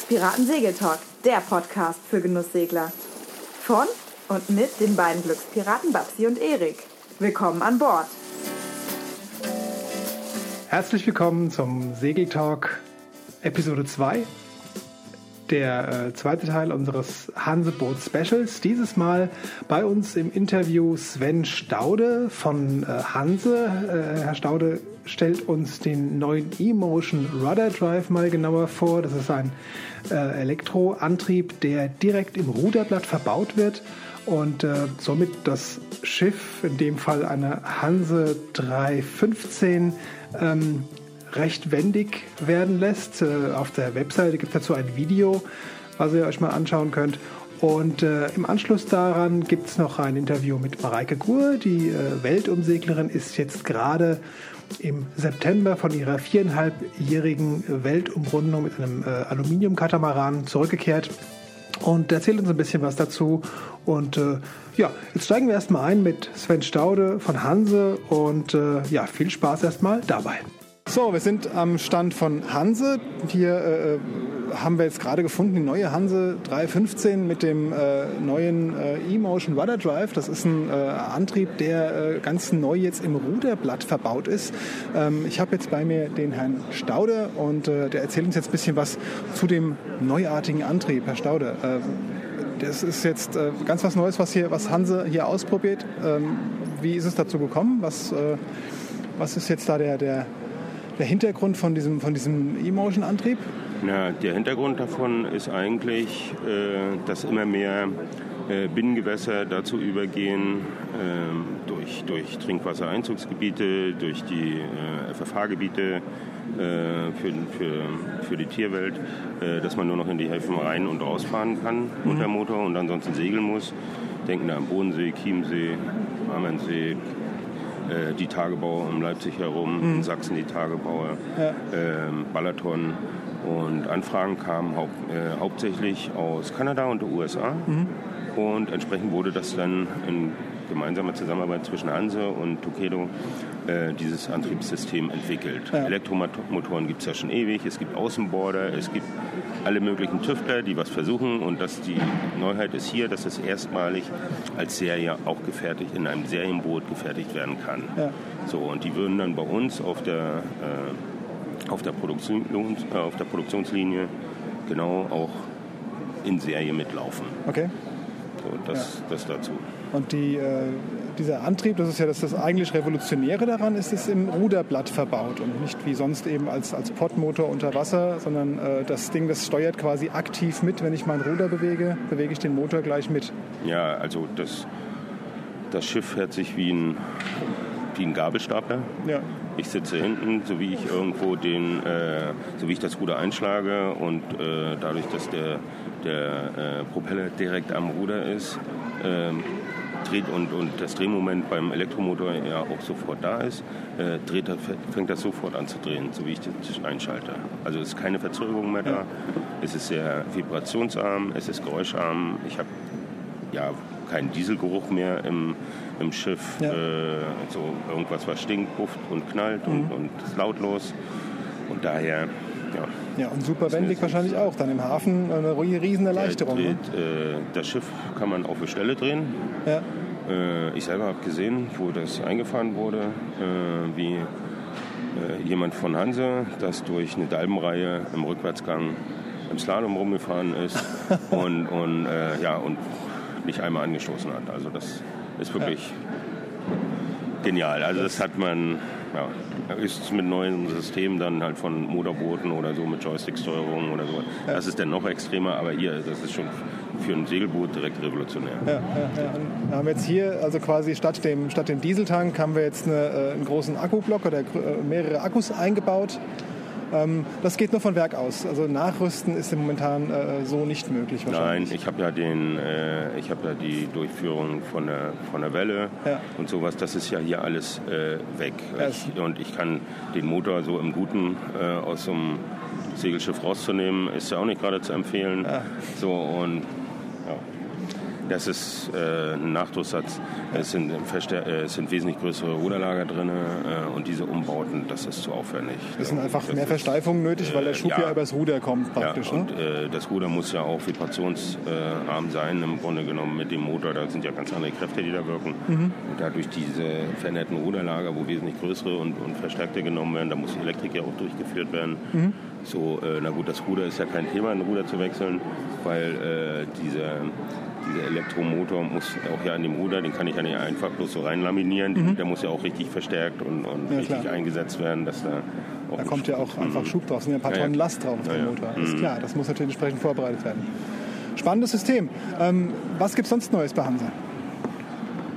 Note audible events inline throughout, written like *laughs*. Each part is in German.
Glückspiraten Segeltalk, der Podcast für Genusssegler. Von und mit den beiden Glückspiraten Babsi und Erik. Willkommen an Bord. Herzlich willkommen zum Segeltalk Episode 2 der äh, zweite Teil unseres Hanseboot Specials. Dieses Mal bei uns im Interview Sven Staude von äh, Hanse. Äh, Herr Staude stellt uns den neuen E-Motion Rudder Drive mal genauer vor. Das ist ein äh, Elektroantrieb, der direkt im Ruderblatt verbaut wird und äh, somit das Schiff, in dem Fall eine Hanse 315, ähm, recht wendig werden lässt. Äh, auf der Webseite gibt es dazu ein Video, was ihr euch mal anschauen könnt. Und äh, im Anschluss daran gibt es noch ein Interview mit Mareike Gur. Die äh, Weltumseglerin ist jetzt gerade im September von ihrer viereinhalbjährigen Weltumrundung mit einem äh, Aluminiumkatamaran zurückgekehrt und erzählt uns ein bisschen was dazu. Und äh, ja, jetzt steigen wir erstmal ein mit Sven Staude von Hanse und äh, ja, viel Spaß erstmal dabei. So, wir sind am Stand von Hanse. Hier äh, haben wir jetzt gerade gefunden die neue Hanse 315 mit dem äh, neuen äh, E-Motion Rudder Drive. Das ist ein äh, Antrieb, der äh, ganz neu jetzt im Ruderblatt verbaut ist. Ähm, ich habe jetzt bei mir den Herrn Staude und äh, der erzählt uns jetzt ein bisschen was zu dem neuartigen Antrieb. Herr Staude, das ist jetzt ganz was Neues, was, hier, was Hanse hier ausprobiert. Ähm, wie ist es dazu gekommen? Was, was ist jetzt da der, der der Hintergrund von diesem, von diesem E-Motion-Antrieb? Na, der Hintergrund davon ist eigentlich, äh, dass immer mehr äh, Binnengewässer dazu übergehen, äh, durch, durch Trinkwassereinzugsgebiete, durch die äh, FFH-Gebiete äh, für, für, für die Tierwelt, äh, dass man nur noch in die Häfen rein und rausfahren kann mhm. unter Motor und ansonsten segeln muss. Denken da am Bodensee, Chiemsee, Ammernsee, äh, die Tagebauer um Leipzig herum, mhm. in Sachsen die Tagebauer, ja. ähm, Balaton. Und Anfragen kamen hau äh, hauptsächlich aus Kanada und den USA. Mhm. Und entsprechend wurde das dann in gemeinsamer Zusammenarbeit zwischen Hanse und Tokedo äh, dieses Antriebssystem entwickelt. Ja. Elektromotoren gibt es ja schon ewig, es gibt Außenborder, es gibt alle möglichen Tüftler, die was versuchen und das, die Neuheit ist hier, dass es erstmalig als Serie auch gefertigt, in einem Serienboot gefertigt werden kann. Ja. So, und die würden dann bei uns auf der, äh, auf der, Produktion, äh, auf der Produktionslinie genau auch in Serie mitlaufen. Okay. So, das, ja. das dazu. Und die, äh, dieser Antrieb, das ist ja das, das eigentlich Revolutionäre daran, ist es im Ruderblatt verbaut und nicht wie sonst eben als, als Podmotor unter Wasser, sondern äh, das Ding, das steuert quasi aktiv mit. Wenn ich mein Ruder bewege, bewege ich den Motor gleich mit. Ja, also das, das Schiff fährt sich wie ein, wie ein Gabelstapler. Ja. Ich sitze hinten, so wie ich irgendwo den, äh, so wie ich das Ruder einschlage und äh, dadurch, dass der, der äh, Propeller direkt am Ruder ist, ähm, dreht und, und das Drehmoment beim Elektromotor ja auch sofort da ist, äh, dreht fängt das sofort an zu drehen, so wie ich das einschalte. Also es ist keine Verzögerung mehr da, es ist sehr vibrationsarm, es ist geräuscharm. Ich habe ja keinen Dieselgeruch mehr im, im Schiff, ja. äh, so irgendwas, was stinkt, pufft und knallt mhm. und, und ist lautlos. Und daher ja. Ja, und super wendig wahrscheinlich auch. Dann im Hafen eine riesen Erleichterung. Ne? Dreht, äh, das Schiff kann man auf der Stelle drehen. Ja. Äh, ich selber habe gesehen, wo das eingefahren wurde, äh, wie äh, jemand von Hanse, das durch eine Dalbenreihe im Rückwärtsgang im Slalom rumgefahren ist *laughs* und, und, äh, ja, und nicht einmal angestoßen hat. Also das ist wirklich ja. genial. Also das hat man ja, ist mit neuen Systemen dann halt von Motorbooten oder so mit Joystick-Steuerung oder so. Das ist dann noch extremer, aber hier, das ist schon für ein Segelboot direkt revolutionär. Ja, ja, ja. Wir haben jetzt hier, also quasi statt dem, statt dem Dieseltank, haben wir jetzt eine, äh, einen großen Akkublock oder äh, mehrere Akkus eingebaut das geht nur von Werk aus. Also nachrüsten ist momentan äh, so nicht möglich Nein, ich habe ja den, äh, ich habe ja die Durchführung von der, von der Welle ja. und sowas. Das ist ja hier alles äh, weg. Ja, ich, und ich kann den Motor so im Guten aus so einem Segelschiff rauszunehmen, ist ja auch nicht gerade zu empfehlen. Ja. So und Das ist äh, ein Nachdrucksatz. Es sind, äh, es sind wesentlich größere Ruderlager drin äh, und diese Umbauten, das ist zu aufwendig. Es sind einfach das mehr Versteifungen nötig, weil der Schub ja, ja übers Ruder kommt praktisch. Ja, und ne? das Ruder muss ja auch vibrationsarm sein im Grunde genommen mit dem Motor. Da sind ja ganz andere Kräfte, die da wirken. Mhm. Und dadurch diese veränderten Ruderlager, wo wesentlich größere und, und verstärkte genommen werden, da muss die Elektrik ja auch durchgeführt werden. Mhm. So, äh, na gut, das Ruder ist ja kein Thema, ein Ruder zu wechseln, weil äh, dieser, dieser Elektromotor muss auch ja an dem Ruder, den kann ich ja nicht einfach bloß so reinlaminieren. Mhm. Der muss ja auch richtig verstärkt und, und ja, richtig klar. eingesetzt werden, dass da auch Da kommt ja auch mhm. einfach Schub drauf, sind ja ein paar Tonnen Last drauf auf dem Motor. Ist mhm. klar, das muss natürlich entsprechend vorbereitet werden. Spannendes System. Ähm, was gibt es sonst Neues bei Hansa?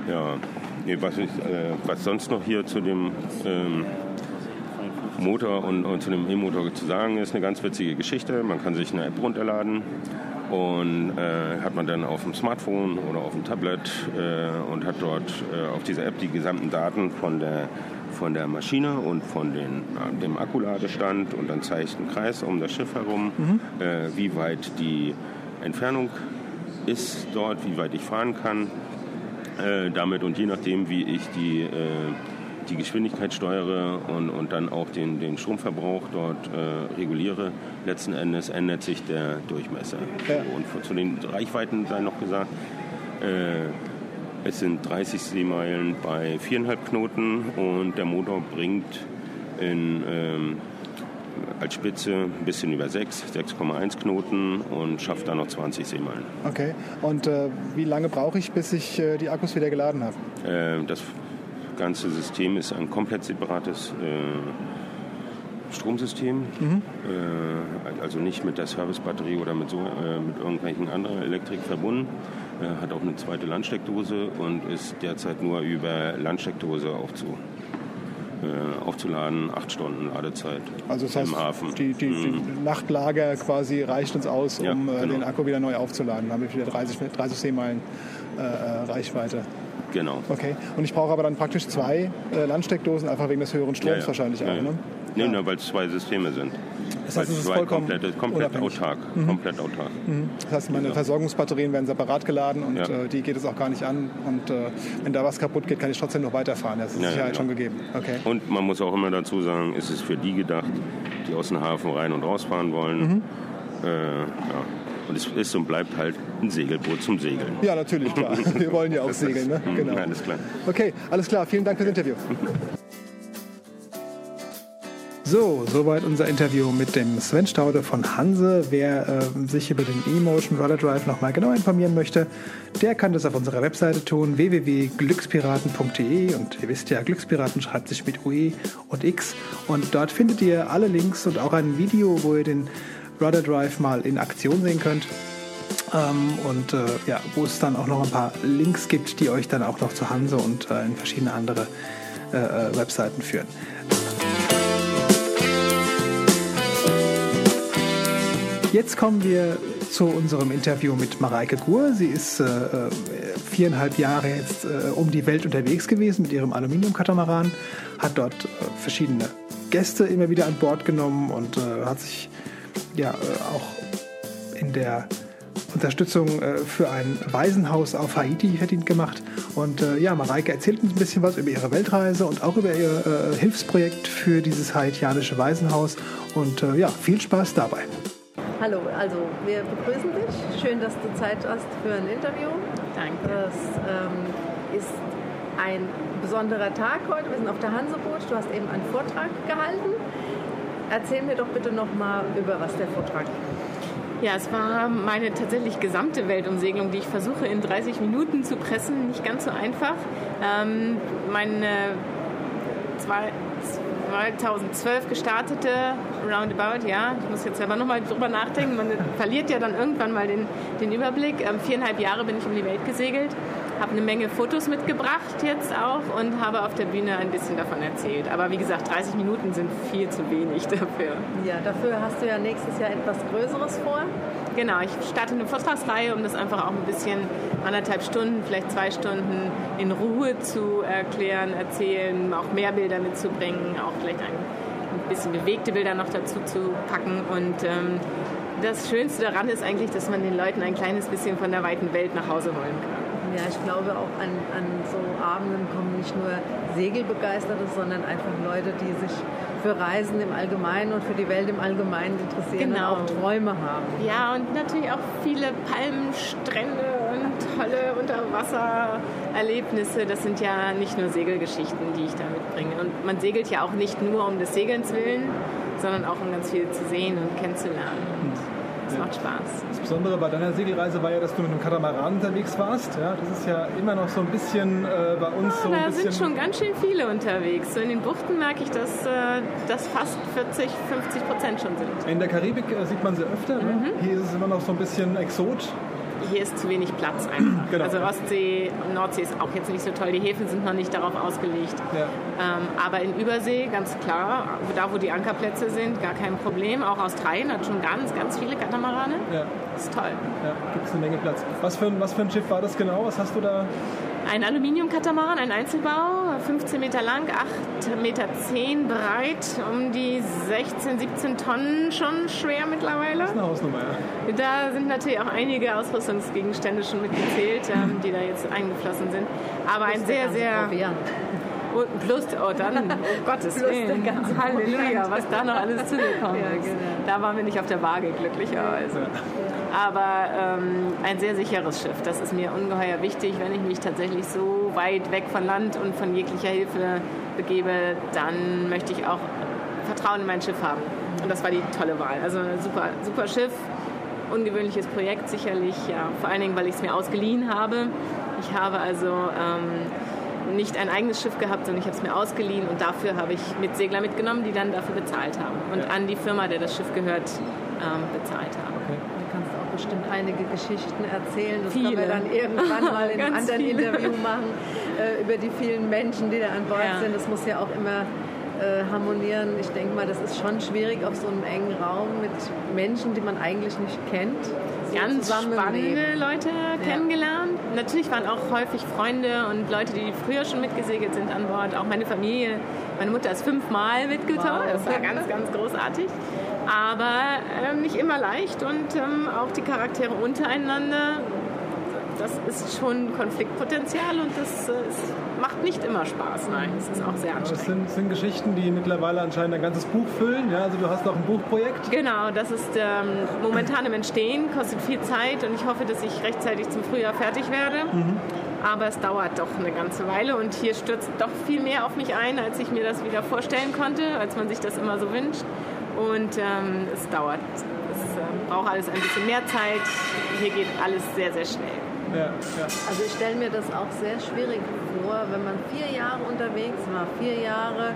Ja, nee, was, ich, äh, was sonst noch hier zu dem ähm, Motor und, und zu dem E-Motor zu sagen ist, eine ganz witzige Geschichte. Man kann sich eine App runterladen und äh, hat man dann auf dem Smartphone oder auf dem Tablet äh, und hat dort äh, auf dieser App die gesamten Daten von der, von der Maschine und von den, äh, dem Akkuladestand und dann zeigt ein Kreis um das Schiff herum, mhm. Äh, wie weit die Entfernung ist dort, wie weit ich fahren kann äh, damit und je nachdem, wie ich die die Geschwindigkeit steuere und, und dann auch den, den Stromverbrauch dort äh, reguliere, letzten Endes ändert sich der Durchmesser. Ja. Und zu den Reichweiten sei noch gesagt, äh, es sind 30 Seemeilen bei 4,5 Knoten und der Motor bringt in, ähm, als Spitze ein bisschen über 6, 6,1 Knoten und schafft dann noch 20 Seemeilen. Okay, und äh, wie lange brauche ich, bis ich äh, die Akkus wieder geladen habe? Äh, das ganze System ist ein komplett separates äh, Stromsystem. Mhm. Äh, also nicht mit der Servicebatterie oder mit, so, äh, mit irgendwelchen anderen Elektrik verbunden. Äh, hat auch eine zweite Landsteckdose und ist derzeit nur über Landsteckdose aufzu, äh, aufzuladen. Acht Stunden Ladezeit also das heißt, im Hafen. Die, die, mhm. die, Nachtlager quasi reicht uns aus, um ja, äh, genau. den Akku wieder neu aufzuladen. Dann haben wir wieder 30, 30 Seemeilen Reichweite. Genau. Okay. Und ich brauche aber dann praktisch zwei äh, Landsteckdosen, einfach wegen des höheren Stroms ja, ja. wahrscheinlich ja, auch, ne? Nee, ja. weil es zwei Systeme sind. Das heißt, es ist vollkommen komplett, komplett autark. Mhm. Komplett autark. Mhm. Das heißt, meine genau. Versorgungsbatterien werden separat geladen und ja. äh, die geht es auch gar nicht an. Und äh, wenn da was kaputt geht, kann ich trotzdem noch weiterfahren. Das ist ja, Sicherheit genau. schon gegeben. Okay. Und man muss auch immer dazu sagen, ist es für die gedacht, die aus dem Hafen rein und rausfahren wollen. Mhm. Äh, ja. Und es ist und bleibt halt ein Segelboot zum Segeln. Ja, natürlich, klar. *laughs* Wir wollen ja auch segeln. Ne? Mhm, genau. Alles klar. Okay, alles klar. Vielen Dank fürs Interview. So, soweit unser Interview mit dem Sven Staude von Hanse. Wer äh, sich über den E-Motion Roller Drive nochmal genau informieren möchte, der kann das auf unserer Webseite tun, www.glückspiraten.de. Und ihr wisst ja, Glückspiraten schreibt sich mit UE und X. Und dort findet ihr alle Links und auch ein Video, wo ihr den Rudder Drive mal in Aktion sehen könnt. Ähm, und äh, ja, wo es dann auch noch ein paar Links gibt, die euch dann auch noch zu Hanse und äh, in verschiedene andere äh, äh Webseiten führen. Jetzt kommen wir zu unserem Interview mit Mareike Gur. Sie ist äh, äh, viereinhalb Jahre jetzt um die Welt unterwegs gewesen mit ihrem Aluminiumkatamaran, hat dort verschiedene Gäste immer wieder an Bord genommen und hat sich ja äh, auch in der Unterstützung äh, für ein Waisenhaus auf Haiti verdient gemacht. Und äh, ja, Mareike erzählt uns ein bisschen was über ihre Weltreise und auch über ihr Hilfsprojekt für dieses haitianische Waisenhaus. Und ja, viel Spaß dabei. Hallo, also wir begrüßen dich. Schön, dass du Zeit hast für ein Interview. Danke. Das ähm, ist ein besonderer Tag heute. Wir sind auf der Hanseboot. Du hast eben einen Vortrag gehalten. Erzähl mir doch bitte noch mal über was der Vortrag. Ja, es war meine tatsächlich gesamte Weltumsegelung, die ich versuche in 30 Minuten zu pressen. Nicht ganz so einfach. Ähm, meine zwei, 2012 gestartete Roundabout, ja, ich muss jetzt selber nochmal drüber nachdenken. Man verliert ja dann irgendwann mal den, den Überblick. Ähm, viereinhalb Jahre bin ich um die Welt gesegelt habe eine Menge Fotos mitgebracht jetzt auch und habe auf der Bühne ein bisschen davon erzählt. Aber wie gesagt, 30 Minuten sind viel zu wenig dafür. Ja, dafür hast du ja nächstes Jahr etwas Größeres vor. Genau, ich starte eine Vortragsreihe, um das einfach auch ein bisschen anderthalb Stunden, vielleicht zwei Stunden in Ruhe zu erklären, erzählen, auch mehr Bilder mitzubringen, auch vielleicht ein, ein bisschen bewegte Bilder noch dazu zu packen und ähm, das Schönste daran ist eigentlich, dass man den Leuten ein kleines bisschen von der weiten Welt nach Hause holen kann. Ja, ich glaube auch an, an so Abenden kommen nicht nur Segelbegeisterte, sondern einfach Leute, die sich für Reisen im Allgemeinen und für die Welt im Allgemeinen interessieren Genau. und auch Träume haben. Ja, und natürlich auch viele Palmenstrände und tolle Unterwassererlebnisse. Das sind ja nicht nur Segelgeschichten, die ich da mitbringe. Und man segelt ja auch nicht nur um des Segelns willen, sondern auch um ganz viel zu sehen und kennenzulernen. Und das macht Spaß. Das Besondere bei deiner Segelreise war ja, dass du mit einem Katamaran unterwegs warst. Ja, das ist ja immer noch so ein bisschen äh, bei uns so ein da sind schon ganz schön viele unterwegs. So in den Buchten merke ich, dass äh, das fast 40, 50 Prozent schon sind. in der Karibik äh, sieht man sie öfter. Mhm. Ne? Hier ist es immer noch so ein bisschen Exot. Hier ist zu wenig Platz einfach. *clears throat* Genau. Also Ostsee, Nordsee ist auch jetzt nicht so toll. Die Häfen sind noch nicht darauf ausgelegt. Ja. Ähm, aber in Übersee, ganz klar, da wo die Ankerplätze sind, gar kein Problem. Auch Australien hat schon ganz, ganz viele Katamarane. Ja, ist toll. ja gibt es eine Menge Platz. Was für, ein, was für ein Schiff war das genau? Was hast du da? Ein Aluminiumkatamaran, ein Einzelbau, 15 Meter lang, 8 Meter 10 breit, um die 16, 17 Tonnen schon schwer mittlerweile. Eine Hausnummer, ja. Da sind natürlich auch einige Ausrüstungsgegenstände schon mitgezählt, ähm, die da jetzt eingeflossen sind. Aber ein sehr, sehr... Und plus, oh dann, *laughs* um Gottes Plus Willen, der ganze Halleluja, was da noch alles zugekommen *laughs* Ja, ist. genau. Da waren wir nicht auf der Waage, glücklicherweise. Aber ähm, ein sehr sicheres Schiff, das ist mir ungeheuer wichtig. Wenn ich mich tatsächlich so weit weg von Land und von jeglicher Hilfe begebe, dann möchte ich auch Vertrauen in mein Schiff haben. Und das war die tolle Wahl. Also ein super, super Schiff, ungewöhnliches Projekt sicherlich, ja, vor allen Dingen, weil ich es mir ausgeliehen habe. Ich habe also ähm, nicht ein eigenes Schiff gehabt, sondern ich habe es mir ausgeliehen und dafür habe ich mit Segler mitgenommen, die dann dafür bezahlt haben und Ja. an die Firma, der das Schiff gehört, ähm, bezahlt haben. Auch bestimmt einige Geschichten erzählen. Das Viele. können wir dann irgendwann mal in *laughs* einem anderen viele. Interview machen, äh, über die vielen Menschen, die da an Bord Ja. sind. Das muss ja auch immer äh, harmonieren. Ich denke mal, das ist schon schwierig auf so einem engen Raum mit Menschen, die man eigentlich nicht kennt. Ganz spannende Leute kennengelernt. Natürlich waren auch häufig Freunde und Leute, die früher schon mitgesegelt sind an Bord. Auch meine Familie. Meine Mutter ist fünfmal mitgetaucht. Wow. Das war ganz, ganz großartig. Aber ähm, nicht immer leicht und ähm, auch die Charaktere untereinander. Das ist schon Konfliktpotenzial und das äh, ist, macht nicht immer Spaß. Nein, es ist auch sehr Das anstrengend. sind, sind Geschichten, die mittlerweile anscheinend ein ganzes Buch füllen. Ja, also du hast noch ein Buchprojekt. Genau, das ist ähm, momentan im Entstehen, kostet viel Zeit und ich hoffe, dass ich rechtzeitig zum Frühjahr fertig werde. Aber es dauert doch eine ganze Weile und hier stürzt doch viel mehr auf mich ein, als ich mir das wieder vorstellen konnte, als man sich das immer so wünscht. Und ähm, es dauert. Es äh, braucht alles ein bisschen mehr Zeit. Hier geht alles sehr, sehr schnell. Ja, ja. Also ich stelle mir das auch sehr schwierig vor, wenn man vier Jahre unterwegs war, vier Jahre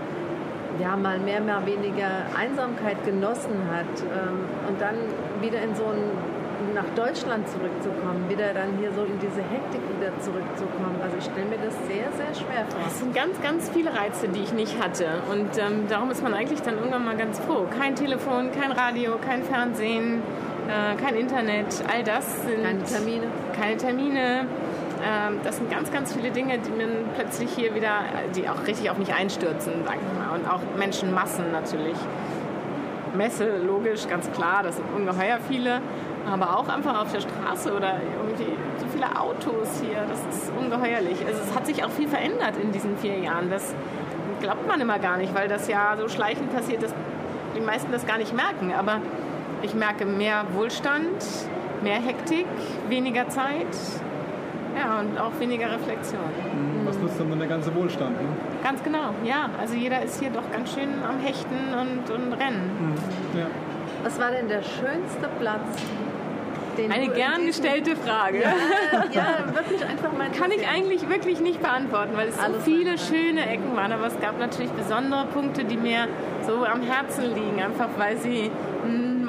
ja, mal mehr, mal weniger Einsamkeit genossen hat ähm, und dann wieder in so ein nach Deutschland zurückzukommen, wieder dann hier so in diese Hektik wieder zurückzukommen. Also ich stelle mir das sehr, sehr schwer vor. Es sind ganz, ganz viele Reize, die ich nicht hatte. Und ähm, darum ist man eigentlich dann irgendwann mal ganz froh. Kein Telefon, kein Radio, kein Fernsehen, äh, kein Internet. All das sind Keine Termine. keine Termine. Ähm, das sind ganz, ganz viele Dinge, die man plötzlich hier wieder, die auch richtig auf mich einstürzen, sag ich mal. Und auch Menschenmassen natürlich. Messe, logisch, ganz klar, das sind ungeheuer viele. Aber auch einfach auf der Straße oder irgendwie so viele Autos hier, das ist ungeheuerlich. Also es hat sich auch viel verändert in diesen vier Jahren. Das glaubt man immer gar nicht, weil das ja so schleichend passiert, dass die meisten das gar nicht merken. Aber ich merke mehr Wohlstand, mehr Hektik, weniger Zeit, ja, und auch weniger Reflexion. Was nutzt dann der ganze Wohlstand? Ne? Ganz genau, ja. Also jeder ist hier doch ganz schön am Hechten und, und Rennen. Ja. Was war denn der schönste Platz? Den Eine du in gern gestellte Frage. Ja, ja, wirklich einfach mal Kann ich eigentlich wirklich nicht beantworten, weil es so Alles viele einfach. schöne Ecken waren. Aber es gab natürlich besondere Punkte, die mir so am Herzen liegen, einfach weil sie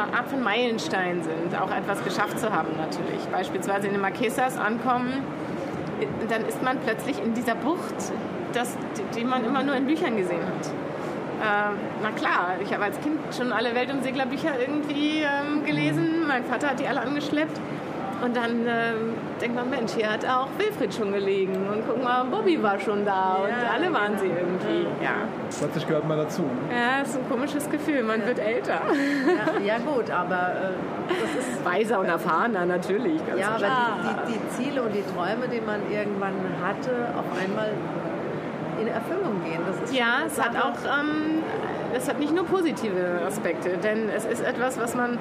Art von Meilenstein sind, auch etwas geschafft zu haben natürlich. Beispielsweise in den Marquesas ankommen, dann ist man plötzlich in dieser Bucht, das, die, die man immer nur in Büchern gesehen hat. Ähm, na klar, ich habe als Kind schon alle Weltumseglerbücher irgendwie ähm, gelesen. Mein Vater hat die alle angeschleppt. Und dann ähm, denkt man, Mensch, hier hat auch Wilfried schon gelegen. Und guck mal, Bobby war schon da. und alle waren sie irgendwie. Ja. Plötzlich gehört man dazu. Ne? Ja, ist ein komisches Gefühl. Man wird älter. Ja, ja gut, aber äh, das ist *laughs* Weiser und erfahrener natürlich. Ganz ja, klar. aber die, die, die Ziele und die Träume, die man irgendwann hatte, auf einmal in Erfüllung gehen. Das ist Ja, es hat auch, ähm, es hat nicht nur positive Aspekte, denn es ist etwas, was man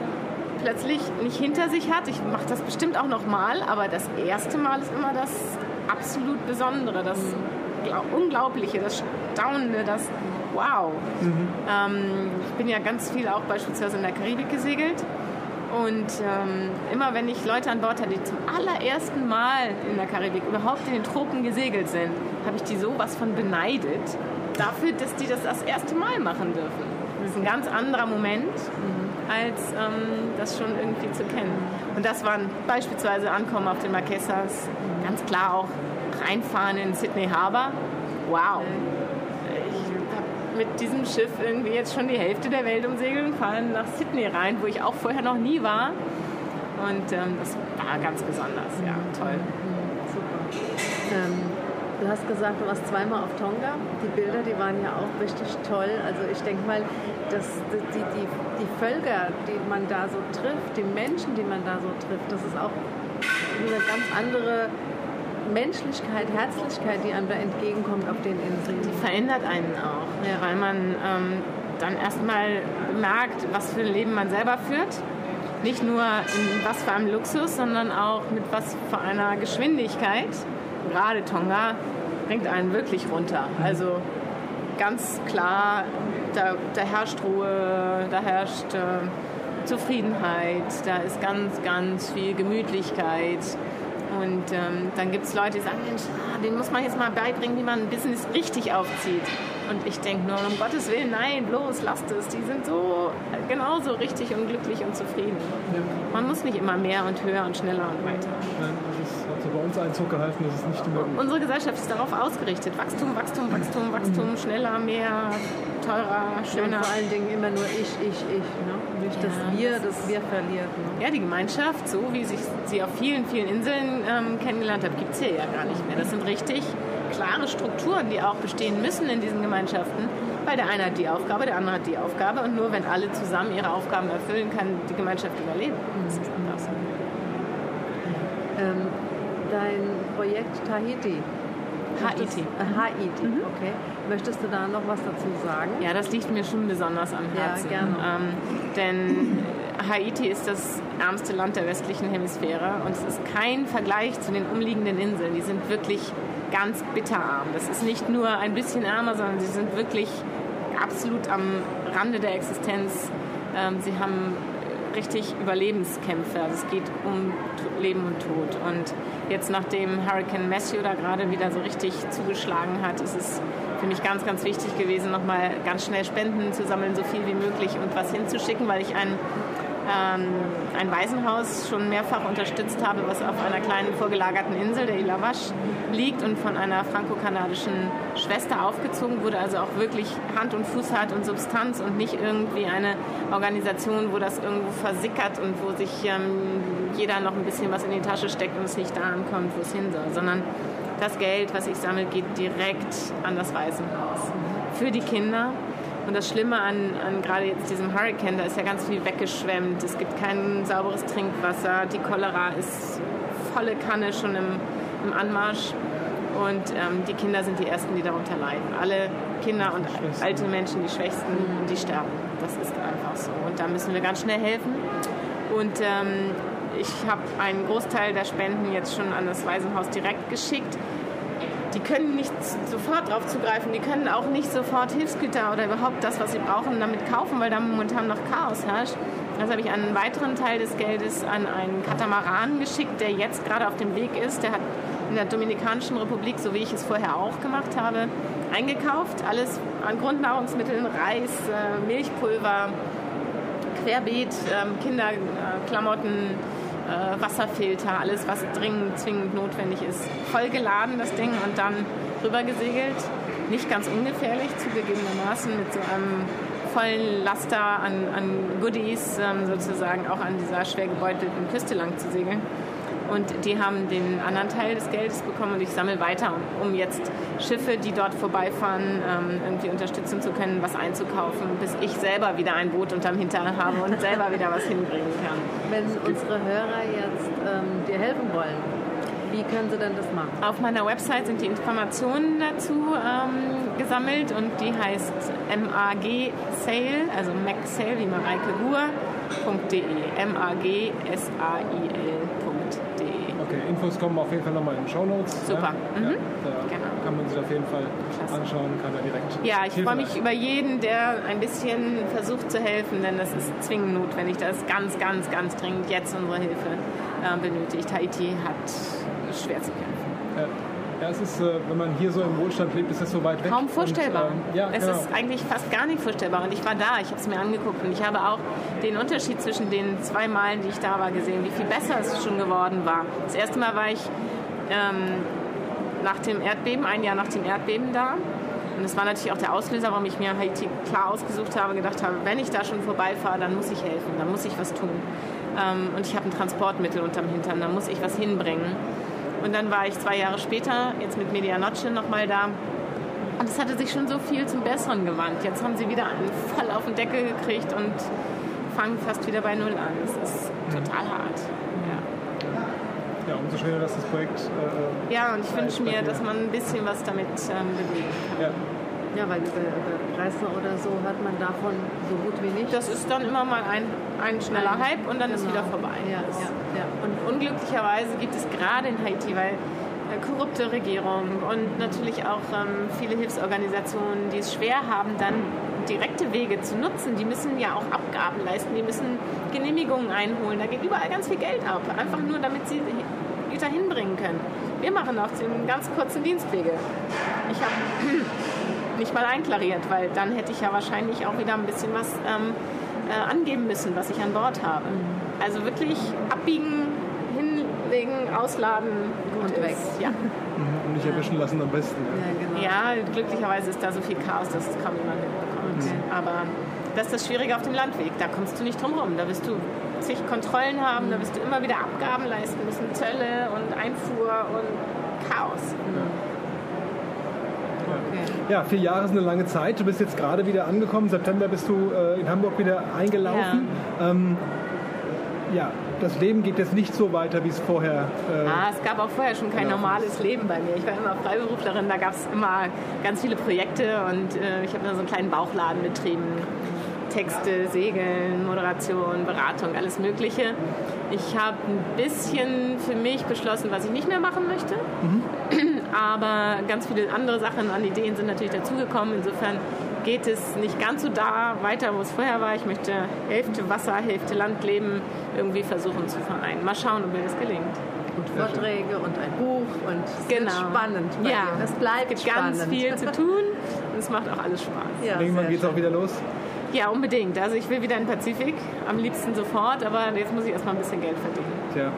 plötzlich nicht hinter sich hat. Ich mache das bestimmt auch nochmal, aber das erste Mal ist immer das absolut Besondere, das Glau- Unglaubliche, das Staunende, das Wow. Ähm, ich bin ja ganz viel auch beispielsweise in der Karibik gesegelt. Und ähm, immer wenn ich Leute an Bord hatte, die zum allerersten Mal in der Karibik überhaupt in den Tropen gesegelt sind, habe ich die sowas von beneidet dafür, dass die das das erste Mal machen dürfen. Das ist ein ganz anderer Moment, als ähm, das schon irgendwie zu kennen. Und das waren beispielsweise Ankommen auf den Marquesas, ganz klar auch reinfahren in Sydney Harbour. Wow. Ich habe mit diesem Schiff irgendwie jetzt schon die Hälfte der Welt umsegelt und fahren nach Sydney rein, wo ich auch vorher noch nie war. Und ähm, das war ganz besonders, ja, toll. Super. Ähm, du hast gesagt, du warst zweimal auf Tonga. Die Bilder, die waren ja auch richtig toll. Also ich denke mal, die, die, die, die Völker, die man da so trifft, die Menschen, die man da so trifft, das ist auch eine ganz andere Menschlichkeit, Herzlichkeit, die einem da entgegenkommt auf den Inseln. Die verändert einen auch, ja, weil man ähm, dann erstmal merkt, was für ein Leben man selber führt. Nicht nur in was für einem Luxus, sondern auch mit was für einer Geschwindigkeit. Gerade Tonga bringt einen wirklich runter. Also ganz klar, da, da herrscht Ruhe, da herrscht äh, Zufriedenheit, da ist ganz, ganz viel Gemütlichkeit. Und ähm, dann gibt es Leute, die sagen, Mensch, ah, denen muss man jetzt mal beibringen, wie man ein Business richtig aufzieht. Und ich denke nur, um Gottes Willen, nein, bloß lasst es. Die sind so äh, genauso richtig und glücklich und zufrieden. Man muss nicht immer mehr und höher und schneller und weiter. Hat so bei uns Einzug gehalten, das ist nicht immer gut. Unsere Gesellschaft ist darauf ausgerichtet. Wachstum, Wachstum, Wachstum, Wachstum, schneller, mehr, teurer, Und schöner. vor allen Dingen immer nur ich, ich, ich. Ne? Nicht das Ja, Wir, das das Wir verliert. Ne? Ja, die Gemeinschaft, so wie sich sie auf vielen, vielen Inseln ähm, kennengelernt hat, gibt es hier ja gar nicht mehr. Das sind richtig klare Strukturen, die auch bestehen müssen in diesen Gemeinschaften, weil der eine hat die Aufgabe, der andere hat die Aufgabe und nur wenn alle zusammen ihre Aufgaben erfüllen, kann die Gemeinschaft überleben. Das ist einfach so. Ähm, dein Projekt Tahiti. Haiti. Äh, Haiti, okay. Möchtest du da noch was dazu sagen? Ja, das liegt mir schon besonders am Ja, Herzen. gerne. Ähm, denn Haiti ist das ärmste Land der westlichen Hemisphäre und es ist kein Vergleich zu den umliegenden Inseln. Die sind wirklich ganz bitterarm. Das ist nicht nur ein bisschen ärmer, sondern sie sind wirklich absolut am Rande der Existenz. Ähm, sie haben richtig Überlebenskämpfe. Also es geht um Leben und Tod. Und jetzt nachdem Hurricane Matthew da gerade wieder so richtig zugeschlagen hat, ist es für mich ganz, ganz wichtig gewesen, nochmal ganz schnell Spenden zu sammeln, so viel wie möglich und was hinzuschicken, weil ich ein, ähm, ein Waisenhaus schon mehrfach unterstützt habe, was auf einer kleinen vorgelagerten Insel, der Ilavash, liegt und von einer franco-kanadischen Schwester aufgezogen wurde, also auch wirklich Hand und Fuß hat und Substanz und nicht irgendwie eine Organisation, wo das irgendwo versickert und wo sich ähm, jeder noch ein bisschen was in die Tasche steckt und es nicht da ankommt, wo es hin soll, sondern das Geld, was ich sammle, geht direkt an das Waisenhaus. Für die Kinder. Und das Schlimme an, an gerade jetzt diesem Hurricane, da ist ja ganz viel weggeschwemmt. Es gibt kein sauberes Trinkwasser. Die Cholera ist volle Kanne schon im, im Anmarsch. Und ähm, die Kinder sind die Ersten, die darunter leiden. Alle Kinder und alte Menschen, die Schwächsten, die sterben. Das ist einfach so. Und da müssen wir ganz schnell helfen. Und ähm, ich habe einen Großteil der Spenden jetzt schon an das Waisenhaus direkt geschickt. Die können nicht sofort darauf zugreifen, die können auch nicht sofort Hilfsgüter oder überhaupt das, was sie brauchen, damit kaufen, weil da momentan noch Chaos herrscht. Also habe ich einen weiteren Teil des Geldes an einen Katamaran geschickt, der jetzt gerade auf dem Weg ist. Der hat in der Dominikanischen Republik, so wie ich es vorher auch gemacht habe, eingekauft. Alles an Grundnahrungsmitteln, Reis, äh, Milchpulver, querbeet, ähm, Kinderklamotten, äh, Wasserfilter, alles, was dringend, zwingend notwendig ist. Voll geladen, das Ding, und dann rübergesegelt. Nicht ganz ungefährlich, zugegebenermaßen, mit so einem vollen Laster an, an Goodies, ähm, sozusagen auch an dieser schwer gebeutelten Küste lang zu segeln. Und die haben den anderen Teil des Geldes bekommen und ich sammle weiter, um jetzt Schiffe, die dort vorbeifahren, ähm, irgendwie unterstützen zu können, was einzukaufen, bis ich selber wieder ein Boot unterm Hintern habe und selber *laughs* wieder was hinbringen kann. Wenn unsere Hörer jetzt ähm, dir helfen wollen, wie können sie denn das machen? Auf meiner Website sind die Informationen dazu ähm, gesammelt und die heißt MAG Sale, also Mac Sale wie Mareike Ruhr.de. M-A-G-S-A-I-L.de. Okay, Infos kommen auf jeden Fall nochmal in den Show Notes. Super. Ja? Mhm. Ja, da Genau. kann man sich auf jeden Fall Klasse. anschauen, kann da direkt. Ja, ich freue mich über jeden, der ein bisschen versucht zu helfen, denn das ist zwingend notwendig. Das ist ganz, ganz, ganz dringend jetzt unsere Hilfe äh, benötigt. Haiti hat schwer zu kämpfen. Ja. Ja, es ist, äh, wenn man hier so im Wohlstand lebt, ist das so weit weg. Kaum vorstellbar. Und, ähm, ja, es genau. ist eigentlich fast gar nicht vorstellbar. Und ich war da, ich habe es mir angeguckt und ich habe auch den Unterschied zwischen den zwei Malen, die ich da war, gesehen, wie viel besser es schon geworden war. Das erste Mal war ich ähm, nach dem Erdbeben, ein Jahr nach dem Erdbeben da. Und das war natürlich auch der Auslöser, warum ich mir Haiti klar ausgesucht habe, gedacht habe, wenn ich da schon vorbeifahre, dann muss ich helfen, dann muss ich was tun. Ähm, und ich habe ein Transportmittel unterm Hintern, da muss ich was hinbringen. Und dann war ich zwei Jahre später, jetzt mit Media Noche nochmal da. Und es hatte sich schon so viel zum Besseren gewandt. Jetzt haben sie wieder einen *laughs* voll auf den Deckel gekriegt und fangen fast wieder bei Null an. Das ist total hart. Ja, Ja, umso schöner, dass das Projekt. Äh, ja und ich wünsche mir, dass man ein bisschen was damit ähm, bewegen kann. ja. Ja, weil über, über Preise oder so hat man davon so gut wie nichts. Das ist dann immer mal ein, ein schneller Ein- Hype und dann ist genau. wieder vorbei. Ja, Das- ja, ja. Und unglücklicherweise gibt es gerade in Haiti, weil äh, korrupte Regierung und natürlich auch ähm, viele Hilfsorganisationen, die es schwer haben, dann direkte Wege zu nutzen. Die müssen ja auch Abgaben leisten, die müssen Genehmigungen einholen. Da geht überall ganz viel Geld ab, einfach nur damit sie Güter hinbringen können. Wir machen auf den ganz kurzen Dienstwege. Ich habe *clears throat* nicht mal einklariert, weil dann hätte ich ja wahrscheinlich auch wieder ein bisschen was ähm, äh, angeben müssen, was ich an Bord habe. Also wirklich abbiegen, hinlegen, ausladen gut Und ist. weg. Ja. Mhm, *laughs* Und nicht erwischen lassen am besten. Ja. Ja, genau. ja, glücklicherweise ist da so viel Chaos, dass es kaum jemand mitbekommt. Okay. Aber das ist das Schwierige auf dem Landweg. Da kommst du nicht drum rum. Da wirst du zig Kontrollen haben, da wirst du immer wieder Abgaben leisten müssen, Zölle und Einfuhr und Chaos. Okay. Ja, vier Jahre ist eine lange Zeit. Du bist jetzt gerade wieder angekommen. Im September bist du äh, in Hamburg wieder eingelaufen. Ja. Ähm, ja, das Leben geht jetzt nicht so weiter, wie es vorher. Äh, Ah, es gab auch vorher schon kein Genau. normales Leben bei mir. Ich war immer Freiberuflerin, da gab es immer ganz viele Projekte und äh, ich habe da so einen kleinen Bauchladen betrieben. Texte, Segeln, Moderation, Beratung, alles Mögliche. Ich habe ein bisschen für mich beschlossen, was ich nicht mehr machen möchte. *clears throat* Aber ganz viele andere Sachen an Ideen sind natürlich dazugekommen. Insofern geht es nicht ganz so da weiter, wo es vorher war. Ich möchte Hälfte Wasser, Hälfte Land leben, irgendwie versuchen zu vereinen. Mal schauen, ob mir das gelingt. Und Vorträge und ein Buch und es wird Genau. spannend. Ja, dir. Es bleibt Es gibt spannend. ganz viel zu tun *laughs* und es macht auch alles Spaß. Ja, Irgendwann geht es auch wieder los. Ja, unbedingt. Also ich will wieder in den Pazifik, am liebsten sofort, aber jetzt muss ich erstmal ein bisschen Geld verdienen. Tja.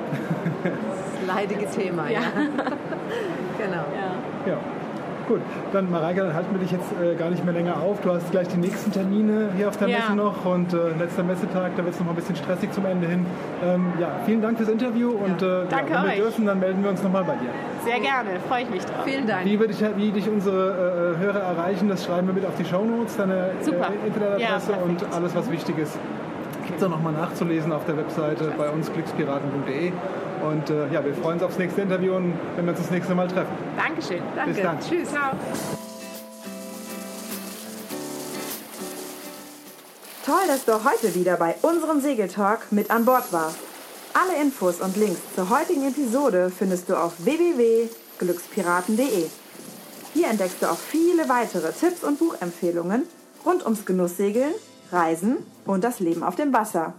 Das leidige Thema, ja. Ja. *laughs* genau. Ja. Ja. Gut, dann Mareike, dann halten wir dich jetzt äh, gar nicht mehr länger auf. Du hast gleich die nächsten Termine hier auf der Ja. Messe noch und äh, letzter Messetag, da wird es noch mal ein bisschen stressig zum Ende hin. Ähm, ja, vielen Dank fürs Interview und äh, Danke ja, wenn wir euch. dürfen, dann melden wir uns nochmal bei dir. Sehr gerne, freue ich mich drauf. Vielen Dank. Wie, dich, wie dich unsere äh, Hörer erreichen, das schreiben wir mit auf die Shownotes, deine Super. äh, Internetadresse Ja, und alles, was wichtig ist. Gibt es auch nochmal nachzulesen auf der Webseite bei uns glückspiraten.de. Und äh, ja, wir freuen uns aufs nächste Interview und wenn wir uns das nächste Mal treffen. Dankeschön. Danke. Bis dann. Tschüss. Ciao. Toll, dass du heute wieder bei unserem Segeltalk mit an Bord warst. Alle Infos und Links zur heutigen Episode findest du auf www.glückspiraten.de. Hier entdeckst du auch viele weitere Tipps und Buchempfehlungen rund ums Genusssegeln, Reisen und das Leben auf dem Wasser.